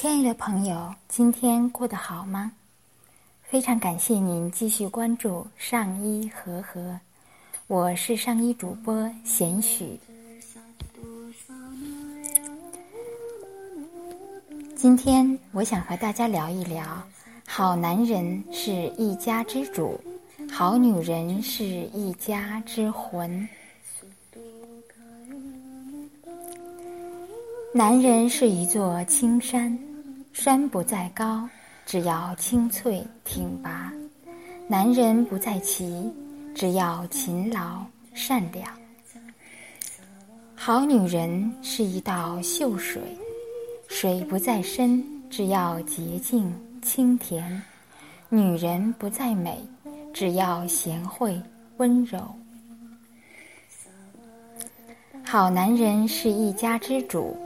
亲爱的朋友，今天过得好吗？非常感谢您继续关注上医和和，我是上医主播贤许。今天我想和大家聊一聊：好男人是一家之主，好女人是一家之魂。男人是一座青山，山不在高。只要清脆挺拔，男人不在齐；只要勤劳善良，好女人是一道秀水，水不在深；只要洁净清甜，女人不在美；只要贤惠温柔，好男人是一家之主，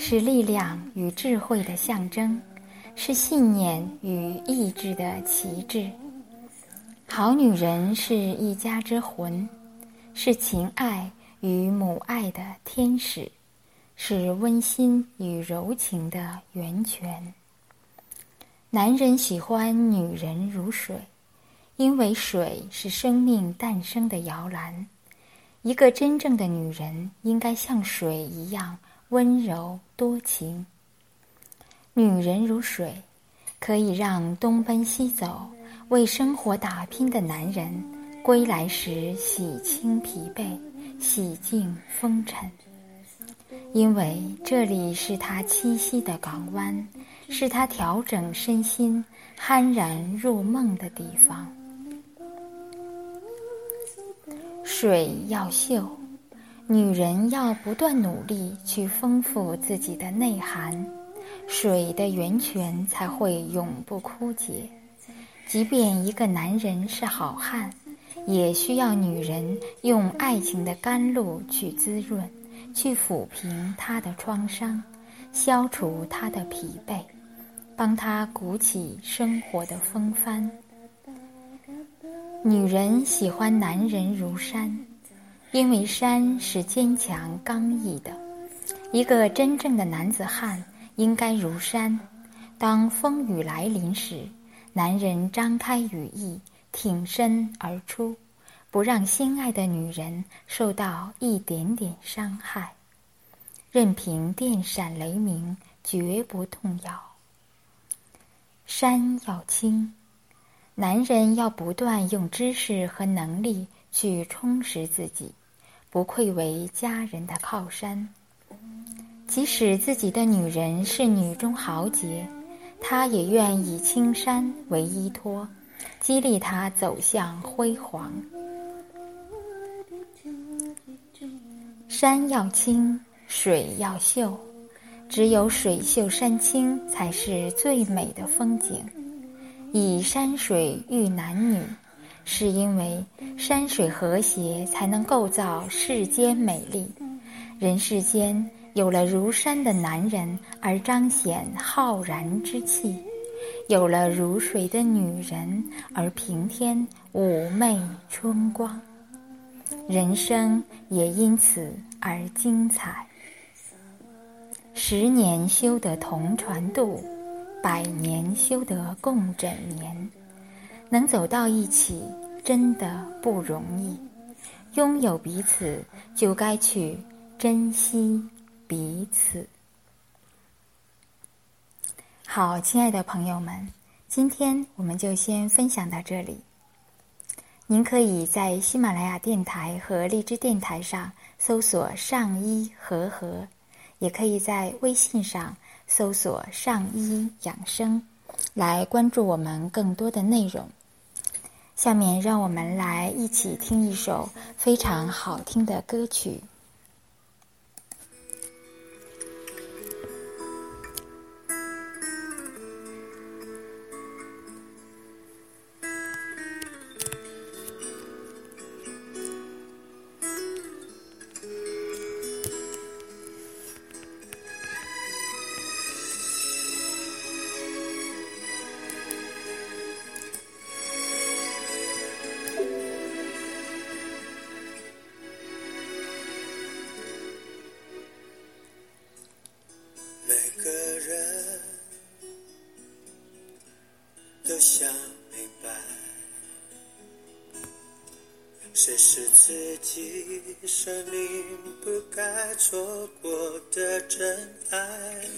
是力量与智慧的象征。是信念与意志的旗帜。好女人是一家之魂，是情爱与母爱的天使，是温馨与柔情的源泉。男人喜欢女人如水，因为水是生命诞生的摇篮。一个真正的女人应该像水一样温柔多情。女人如水，可以让东奔西走、为生活打拼的男人归来时洗清疲惫、洗净风尘。因为这里是他栖息的港湾，是他调整身心、酣然入梦的地方。水要秀，女人要不断努力去丰富自己的内涵。水的源泉才会永不枯竭。即便一个男人是好汉，也需要女人用爱情的甘露去滋润，去抚平他的创伤，消除他的疲惫，帮他鼓起生活的风帆。女人喜欢男人如山，因为山是坚强刚毅的。一个真正的男子汉。应该如山，当风雨来临时，男人张开羽翼，挺身而出，不让心爱的女人受到一点点伤害，任凭电闪雷鸣，绝不动摇。山要青，男人要不断用知识和能力去充实自己，不愧为家人的靠山。即使自己的女人是女中豪杰，他也愿以青山为依托，激励她走向辉煌。山要青，水要秀，只有水秀山清才是最美的风景。以山水喻男女，是因为山水和谐，才能构造世间美丽。人世间。有了如山的男人，而彰显浩然之气；有了如水的女人，而平添妩媚春光。人生也因此而精彩。十年修得同船渡，百年修得共枕眠。能走到一起，真的不容易。拥有彼此，就该去珍惜。彼此好，亲爱的朋友们，今天我们就先分享到这里。您可以在喜马拉雅电台和荔枝电台上搜索“上医和和”，也可以在微信上搜索“上医养生”，来关注我们更多的内容。下面，让我们来一起听一首非常好听的歌曲。都想明白，谁是自己生命不该错过的真爱？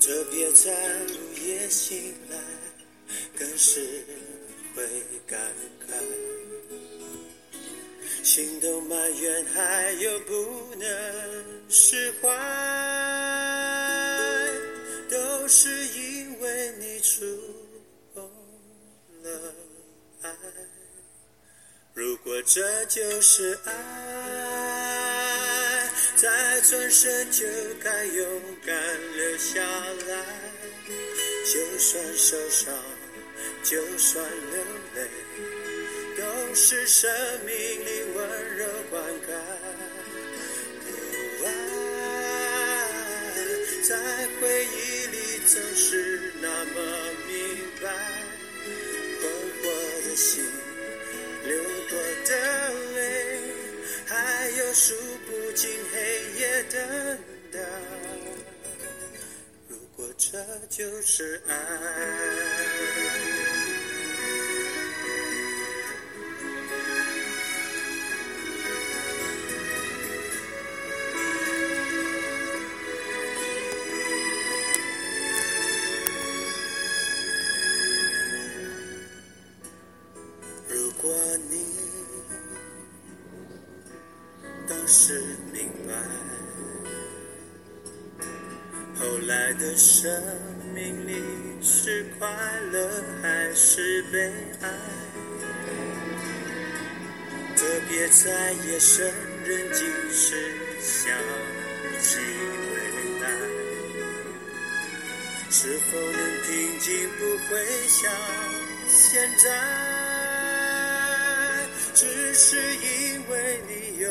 特别在午夜醒来，更是会感慨，心都埋怨，还有不能释怀，都是你触碰了爱。如果这就是爱，再转身就该勇敢留下来。就算受伤，就算流泪，都是生命里温柔灌溉。不爱，在回忆里总是就是爱，如果你当时明白，后来的生命里是快乐还是悲哀？特别在夜深人静时想起未来，是否能平静？不会像现在。只是因为你有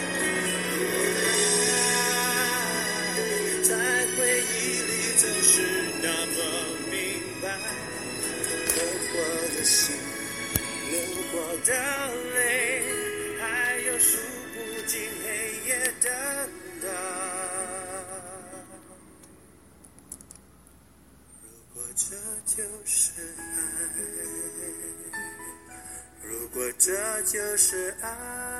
就是爱，如果这就是爱。